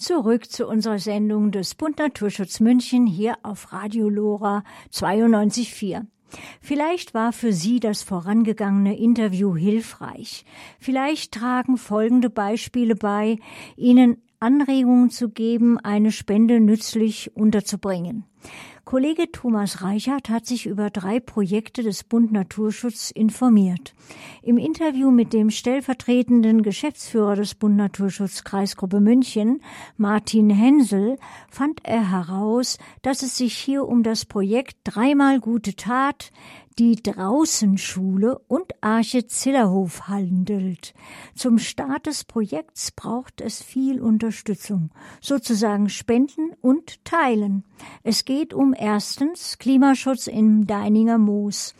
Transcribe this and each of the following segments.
Zurück zu unserer Sendung des Bund Naturschutz München hier auf Radio Lora 92.4. Vielleicht war für Sie das vorangegangene Interview hilfreich. Vielleicht tragen folgende Beispiele bei, Ihnen Anregungen zu geben, eine Spende nützlich unterzubringen. Kollege Thomas Reichert hat sich über drei Projekte des Bund Naturschutz informiert. Im Interview mit dem stellvertretenden Geschäftsführer des Bund Naturschutz Kreisgruppe München, Martin Hensel, fand er heraus, dass es sich hier um das Projekt Dreimal gute Tat, die Draußenschule und Arche Zillerhof handelt. Zum Start des Projekts braucht es viel Unterstützung, sozusagen Spenden und Teilen. Es geht um erstens Klimaschutz im Deininger Moos.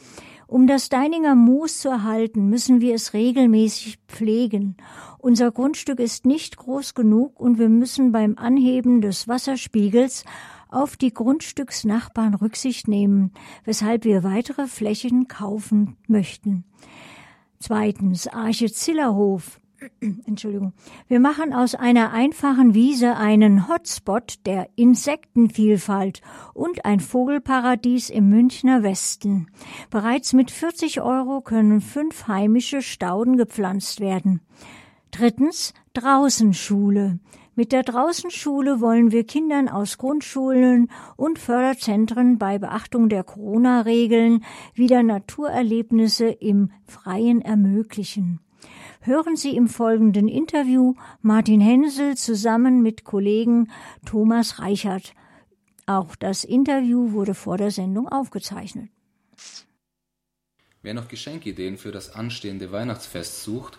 Um das Deininger Moos zu erhalten, müssen wir es regelmäßig pflegen. Unser Grundstück ist nicht groß genug und wir müssen beim Anheben des Wasserspiegels auf die Grundstücksnachbarn Rücksicht nehmen, weshalb wir weitere Flächen kaufen möchten. Zweitens, Arche Zillerhof. Entschuldigung. Wir machen aus einer einfachen Wiese einen Hotspot der Insektenvielfalt und ein Vogelparadies im Münchner Westen. Bereits mit 40 Euro können fünf heimische Stauden gepflanzt werden. Drittens, Draußenschule. Mit der Draußenschule wollen wir Kindern aus Grundschulen und Förderzentren bei Beachtung der Corona-Regeln wieder Naturerlebnisse im Freien ermöglichen. Hören Sie im folgenden Interview Martin Hensel zusammen mit Kollegen Thomas Reichert. Auch das Interview wurde vor der Sendung aufgezeichnet. Wer noch Geschenkideen für das anstehende Weihnachtsfest sucht,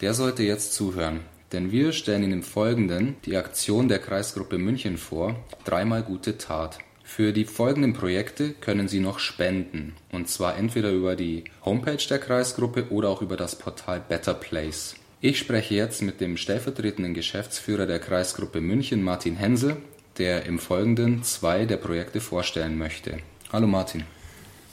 der sollte jetzt zuhören. Denn wir stellen Ihnen im Folgenden die Aktion der Kreisgruppe München vor, dreimal gute Tat. Für die folgenden Projekte können Sie noch spenden, und zwar entweder über die Homepage der Kreisgruppe oder auch über das Portal Better Place. Ich spreche jetzt mit dem stellvertretenden Geschäftsführer der Kreisgruppe München, Martin Hensel, der im Folgenden zwei der Projekte vorstellen möchte. Hallo Martin.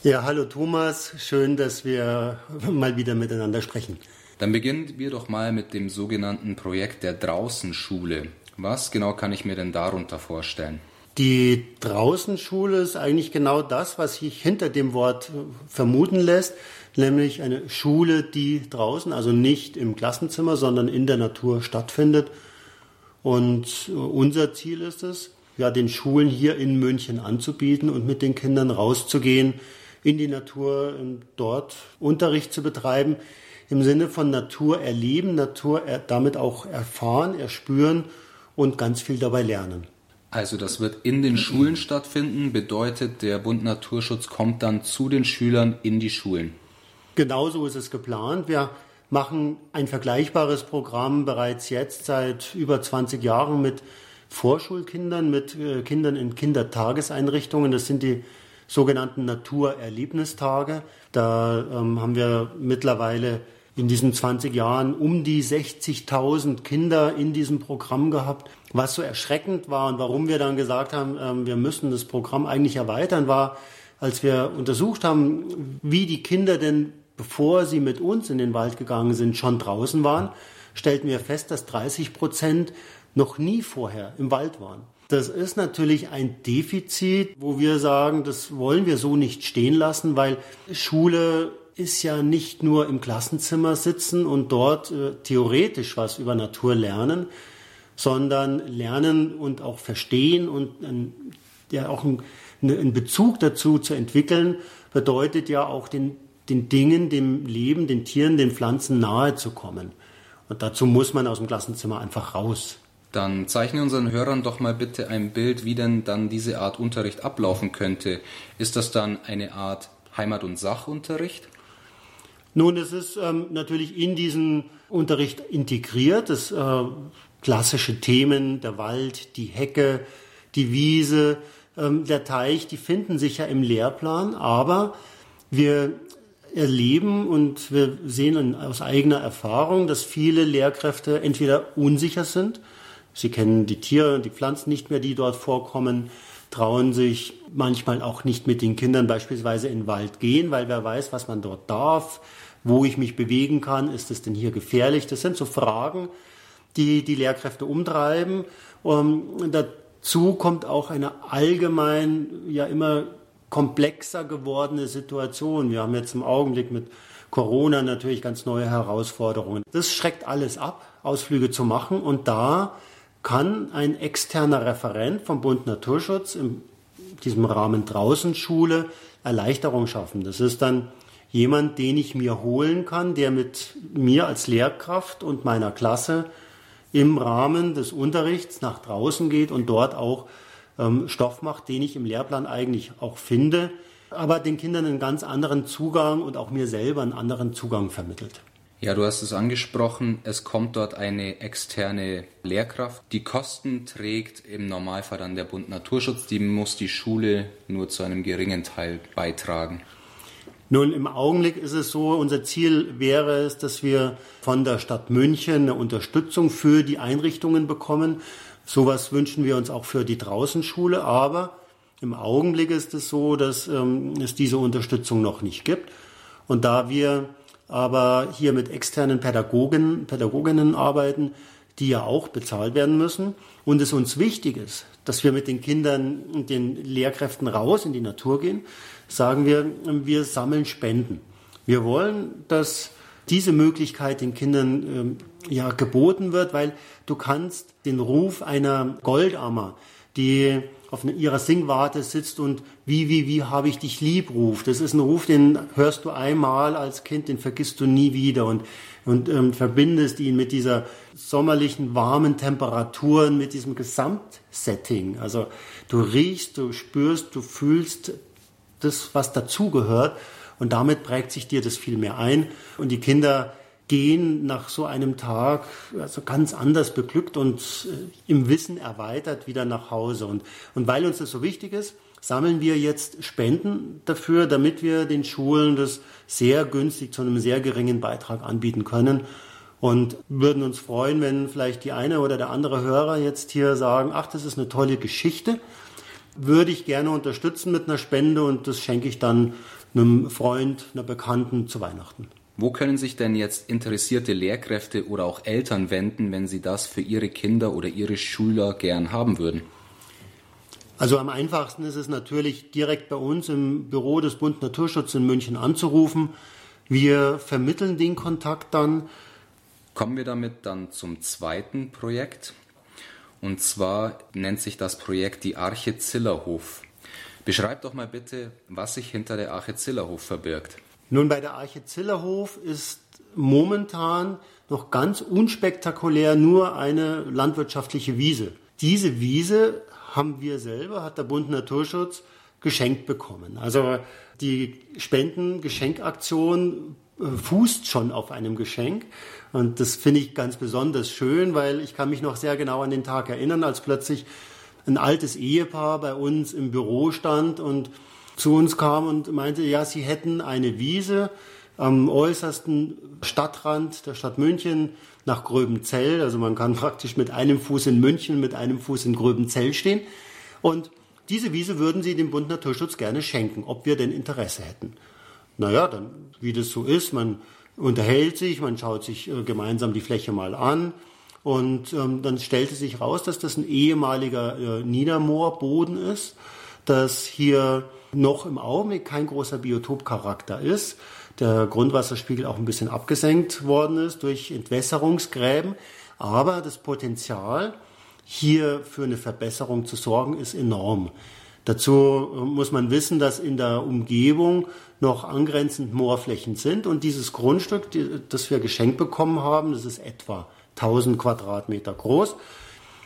Ja, hallo Thomas, schön, dass wir mal wieder miteinander sprechen. Dann beginnen wir doch mal mit dem sogenannten Projekt der Draußenschule. Was genau kann ich mir denn darunter vorstellen? Die Draußenschule ist eigentlich genau das, was sich hinter dem Wort vermuten lässt, nämlich eine Schule, die draußen, also nicht im Klassenzimmer, sondern in der Natur stattfindet. Und unser Ziel ist es, ja, den Schulen hier in München anzubieten und mit den Kindern rauszugehen in die Natur und dort Unterricht zu betreiben, im Sinne von Natur erleben, Natur damit auch erfahren, erspüren und ganz viel dabei lernen. Also das wird in den Schulen stattfinden, bedeutet, der Bund Naturschutz kommt dann zu den Schülern in die Schulen. Genauso ist es geplant. Wir machen ein vergleichbares Programm bereits jetzt seit über 20 Jahren mit Vorschulkindern, mit äh, Kindern in Kindertageseinrichtungen. Das sind die sogenannten Naturerlebnistage. Da ähm, haben wir mittlerweile in diesen 20 Jahren um die 60.000 Kinder in diesem Programm gehabt. Was so erschreckend war und warum wir dann gesagt haben, ähm, wir müssen das Programm eigentlich erweitern, war, als wir untersucht haben, wie die Kinder denn, bevor sie mit uns in den Wald gegangen sind, schon draußen waren, stellten wir fest, dass 30 Prozent noch nie vorher im Wald waren. Das ist natürlich ein Defizit, wo wir sagen, das wollen wir so nicht stehen lassen, weil Schule ist ja nicht nur im Klassenzimmer sitzen und dort äh, theoretisch was über Natur lernen, sondern lernen und auch verstehen und ein, ja auch ein, ne, einen Bezug dazu zu entwickeln, bedeutet ja auch den, den Dingen, dem Leben, den Tieren, den Pflanzen nahe zu kommen. Und dazu muss man aus dem Klassenzimmer einfach raus. Dann zeichne unseren Hörern doch mal bitte ein Bild, wie denn dann diese Art Unterricht ablaufen könnte. Ist das dann eine Art Heimat- und Sachunterricht? Nun, es ist ähm, natürlich in diesen Unterricht integriert. Das äh, klassische Themen, der Wald, die Hecke, die Wiese, ähm, der Teich, die finden sich ja im Lehrplan, aber wir erleben und wir sehen aus eigener Erfahrung, dass viele Lehrkräfte entweder unsicher sind, sie kennen die Tiere und die Pflanzen nicht mehr, die dort vorkommen, trauen sich manchmal auch nicht mit den Kindern beispielsweise in den Wald gehen, weil wer weiß, was man dort darf, wo ich mich bewegen kann, ist es denn hier gefährlich? Das sind so Fragen, die die Lehrkräfte umtreiben. Um, dazu kommt auch eine allgemein ja immer komplexer gewordene Situation. Wir haben jetzt im Augenblick mit Corona natürlich ganz neue Herausforderungen. Das schreckt alles ab, Ausflüge zu machen. Und da kann ein externer Referent vom Bund Naturschutz in diesem Rahmen draußen Schule Erleichterung schaffen. Das ist dann jemand, den ich mir holen kann, der mit mir als Lehrkraft und meiner Klasse im Rahmen des Unterrichts nach draußen geht und dort auch ähm, Stoff macht, den ich im Lehrplan eigentlich auch finde, aber den Kindern einen ganz anderen Zugang und auch mir selber einen anderen Zugang vermittelt. Ja, du hast es angesprochen, es kommt dort eine externe Lehrkraft. Die Kosten trägt im Normalfall dann der Bund Naturschutz, die muss die Schule nur zu einem geringen Teil beitragen. Nun, im Augenblick ist es so, unser Ziel wäre es, dass wir von der Stadt München eine Unterstützung für die Einrichtungen bekommen. Sowas wünschen wir uns auch für die Draußenschule, aber im Augenblick ist es so, dass ähm, es diese Unterstützung noch nicht gibt. Und da wir aber hier mit externen Pädagogen, Pädagoginnen arbeiten, die ja auch bezahlt werden müssen, und es uns wichtig ist, dass wir mit den Kindern und den Lehrkräften raus in die Natur gehen, sagen wir, wir sammeln Spenden. Wir wollen, dass diese Möglichkeit den Kindern ähm, ja geboten wird, weil du kannst den Ruf einer Goldammer, die auf ihrer Singwarte sitzt und wie, wie, wie habe ich dich lieb ruft. Das ist ein Ruf, den hörst du einmal als Kind, den vergisst du nie wieder und, und ähm, verbindest ihn mit dieser sommerlichen, warmen Temperaturen, mit diesem Gesamtsetting. Also du riechst, du spürst, du fühlst das, was dazugehört und damit prägt sich dir das viel mehr ein und die Kinder gehen nach so einem Tag also ganz anders beglückt und äh, im Wissen erweitert wieder nach Hause. Und, und weil uns das so wichtig ist, sammeln wir jetzt Spenden dafür, damit wir den Schulen das sehr günstig zu einem sehr geringen Beitrag anbieten können. Und würden uns freuen, wenn vielleicht die eine oder der andere Hörer jetzt hier sagen, ach, das ist eine tolle Geschichte, würde ich gerne unterstützen mit einer Spende und das schenke ich dann einem Freund, einer Bekannten zu Weihnachten. Wo können sich denn jetzt interessierte Lehrkräfte oder auch Eltern wenden, wenn sie das für ihre Kinder oder ihre Schüler gern haben würden? Also am einfachsten ist es natürlich direkt bei uns im Büro des Bund Naturschutz in München anzurufen. Wir vermitteln den Kontakt dann. Kommen wir damit dann zum zweiten Projekt. Und zwar nennt sich das Projekt die Arche Zillerhof. Beschreib doch mal bitte, was sich hinter der Arche Zillerhof verbirgt. Nun, bei der Arche Zillerhof ist momentan noch ganz unspektakulär nur eine landwirtschaftliche Wiese. Diese Wiese haben wir selber, hat der Bund Naturschutz geschenkt bekommen. Also die Spenden-Geschenkaktion äh, fußt schon auf einem Geschenk. Und das finde ich ganz besonders schön, weil ich kann mich noch sehr genau an den Tag erinnern, als plötzlich ein altes Ehepaar bei uns im Büro stand und zu uns kam und meinte, ja, sie hätten eine Wiese am äußersten Stadtrand der Stadt München nach Gröbenzell. Also man kann praktisch mit einem Fuß in München, mit einem Fuß in Gröbenzell stehen. Und diese Wiese würden sie dem Bund Naturschutz gerne schenken, ob wir denn Interesse hätten. Naja, dann, wie das so ist, man unterhält sich, man schaut sich äh, gemeinsam die Fläche mal an. Und ähm, dann stellte sich raus, dass das ein ehemaliger äh, Niedermoorboden ist, dass hier noch im Augenblick kein großer Biotopcharakter ist. Der Grundwasserspiegel auch ein bisschen abgesenkt worden ist durch Entwässerungsgräben. Aber das Potenzial, hier für eine Verbesserung zu sorgen, ist enorm. Dazu äh, muss man wissen, dass in der Umgebung noch angrenzend Moorflächen sind und dieses Grundstück, das wir geschenkt bekommen haben, das ist etwa 1000 Quadratmeter groß.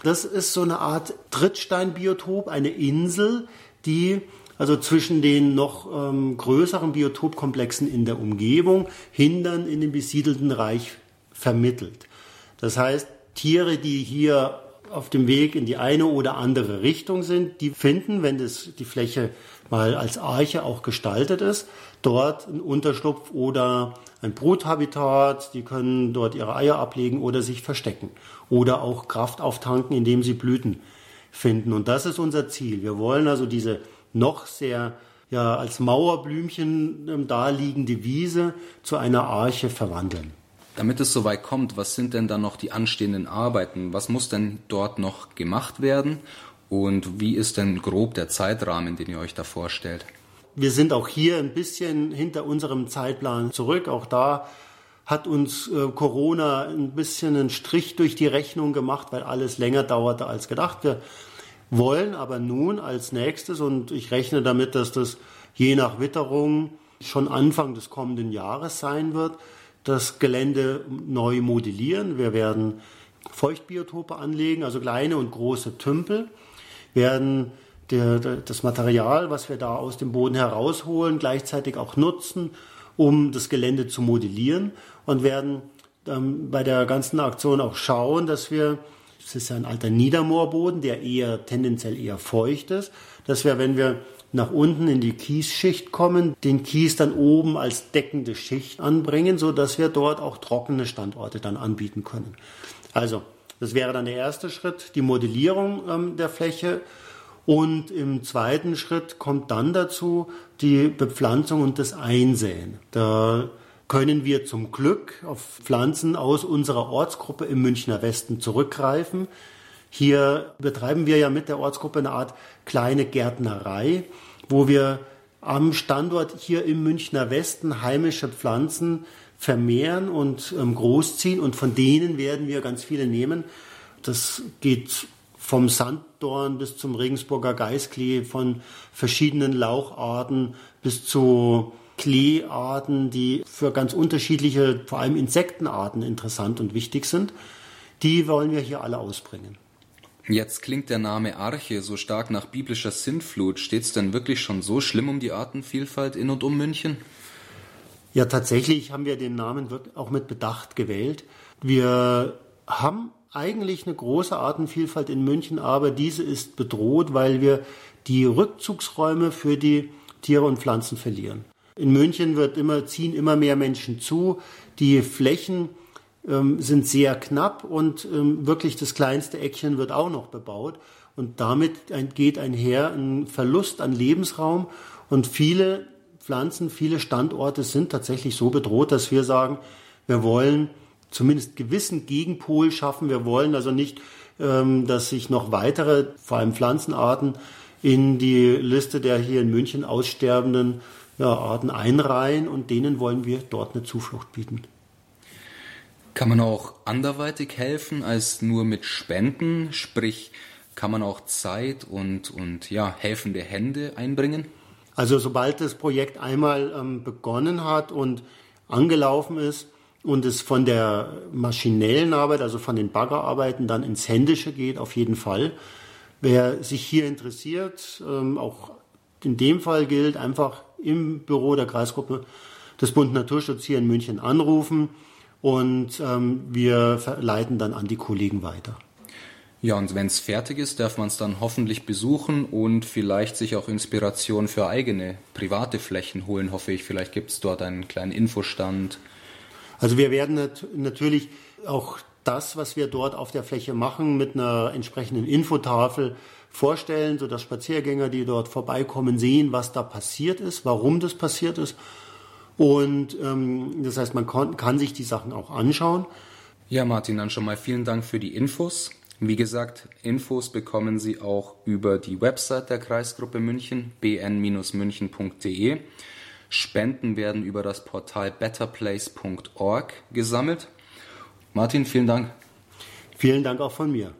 Das ist so eine Art Trittsteinbiotop, eine Insel, die also zwischen den noch ähm, größeren Biotopkomplexen in der Umgebung, hindern in den besiedelten Reich vermittelt. Das heißt, Tiere, die hier auf dem Weg in die eine oder andere Richtung sind, die finden, wenn das, die Fläche mal als Arche auch gestaltet ist, dort einen Unterschlupf oder ein Bruthabitat, die können dort ihre Eier ablegen oder sich verstecken oder auch Kraft auftanken, indem sie Blüten finden. Und das ist unser Ziel. Wir wollen also diese noch sehr ja, als Mauerblümchen ähm, daliegende Wiese zu einer Arche verwandeln. Damit es soweit kommt, was sind denn dann noch die anstehenden Arbeiten? Was muss denn dort noch gemacht werden? Und wie ist denn grob der Zeitrahmen, den ihr euch da vorstellt? Wir sind auch hier ein bisschen hinter unserem Zeitplan zurück. Auch da hat uns äh, Corona ein bisschen einen Strich durch die Rechnung gemacht, weil alles länger dauerte als gedacht. Wir wollen aber nun als nächstes, und ich rechne damit, dass das je nach Witterung schon Anfang des kommenden Jahres sein wird, das Gelände neu modellieren. Wir werden Feuchtbiotope anlegen, also kleine und große Tümpel, werden der, das Material, was wir da aus dem Boden herausholen, gleichzeitig auch nutzen, um das Gelände zu modellieren und werden ähm, bei der ganzen Aktion auch schauen, dass wir, es ist ja ein alter Niedermoorboden, der eher tendenziell eher feucht ist, dass wir, wenn wir nach unten in die Kiesschicht kommen, den Kies dann oben als deckende Schicht anbringen, so dass wir dort auch trockene Standorte dann anbieten können. Also, das wäre dann der erste Schritt, die Modellierung ähm, der Fläche. Und im zweiten Schritt kommt dann dazu die Bepflanzung und das Einsäen. Da können wir zum Glück auf Pflanzen aus unserer Ortsgruppe im Münchner Westen zurückgreifen. Hier betreiben wir ja mit der Ortsgruppe eine Art kleine Gärtnerei, wo wir am Standort hier im Münchner Westen heimische Pflanzen vermehren und ähm, großziehen und von denen werden wir ganz viele nehmen. Das geht vom Sanddorn bis zum Regensburger Geisklee, von verschiedenen Laucharten bis zu Kleearten, die für ganz unterschiedliche, vor allem Insektenarten interessant und wichtig sind. Die wollen wir hier alle ausbringen. Jetzt klingt der Name Arche so stark nach biblischer Sintflut. Steht es denn wirklich schon so schlimm um die Artenvielfalt in und um München? Ja, tatsächlich haben wir den Namen auch mit Bedacht gewählt. Wir haben eigentlich eine große Artenvielfalt in München, aber diese ist bedroht, weil wir die Rückzugsräume für die Tiere und Pflanzen verlieren. In München wird immer, ziehen immer mehr Menschen zu. Die Flächen ähm, sind sehr knapp und ähm, wirklich das kleinste Eckchen wird auch noch bebaut. Und damit ein, geht einher ein Verlust an Lebensraum und viele Pflanzen, viele Standorte sind tatsächlich so bedroht, dass wir sagen, wir wollen zumindest gewissen Gegenpol schaffen. Wir wollen also nicht, ähm, dass sich noch weitere, vor allem Pflanzenarten, in die Liste der hier in München aussterbenden ja, Arten einreihen und denen wollen wir dort eine Zuflucht bieten. Kann man auch anderweitig helfen als nur mit Spenden? Sprich, kann man auch Zeit und, und ja, helfende Hände einbringen? Also sobald das Projekt einmal ähm, begonnen hat und angelaufen ist und es von der maschinellen Arbeit, also von den Baggerarbeiten dann ins Händische geht, auf jeden Fall. Wer sich hier interessiert, ähm, auch in dem Fall gilt, einfach im Büro der Kreisgruppe des Bund Naturschutz hier in München anrufen und ähm, wir leiten dann an die Kollegen weiter. Ja, und wenn es fertig ist, darf man es dann hoffentlich besuchen und vielleicht sich auch Inspiration für eigene private Flächen holen, hoffe ich. Vielleicht gibt es dort einen kleinen Infostand. Also wir werden nat natürlich auch das, was wir dort auf der Fläche machen, mit einer entsprechenden Infotafel vorstellen, sodass Spaziergänger, die dort vorbeikommen, sehen, was da passiert ist, warum das passiert ist und ähm, das heißt, man kann, kann sich die Sachen auch anschauen. Ja, Martin, dann schon mal vielen Dank für die Infos. Wie gesagt, Infos bekommen Sie auch über die Website der Kreisgruppe München, bn-münchen.de. Spenden werden über das Portal betterplace.org gesammelt. Martin, vielen Dank. Vielen Dank auch von mir.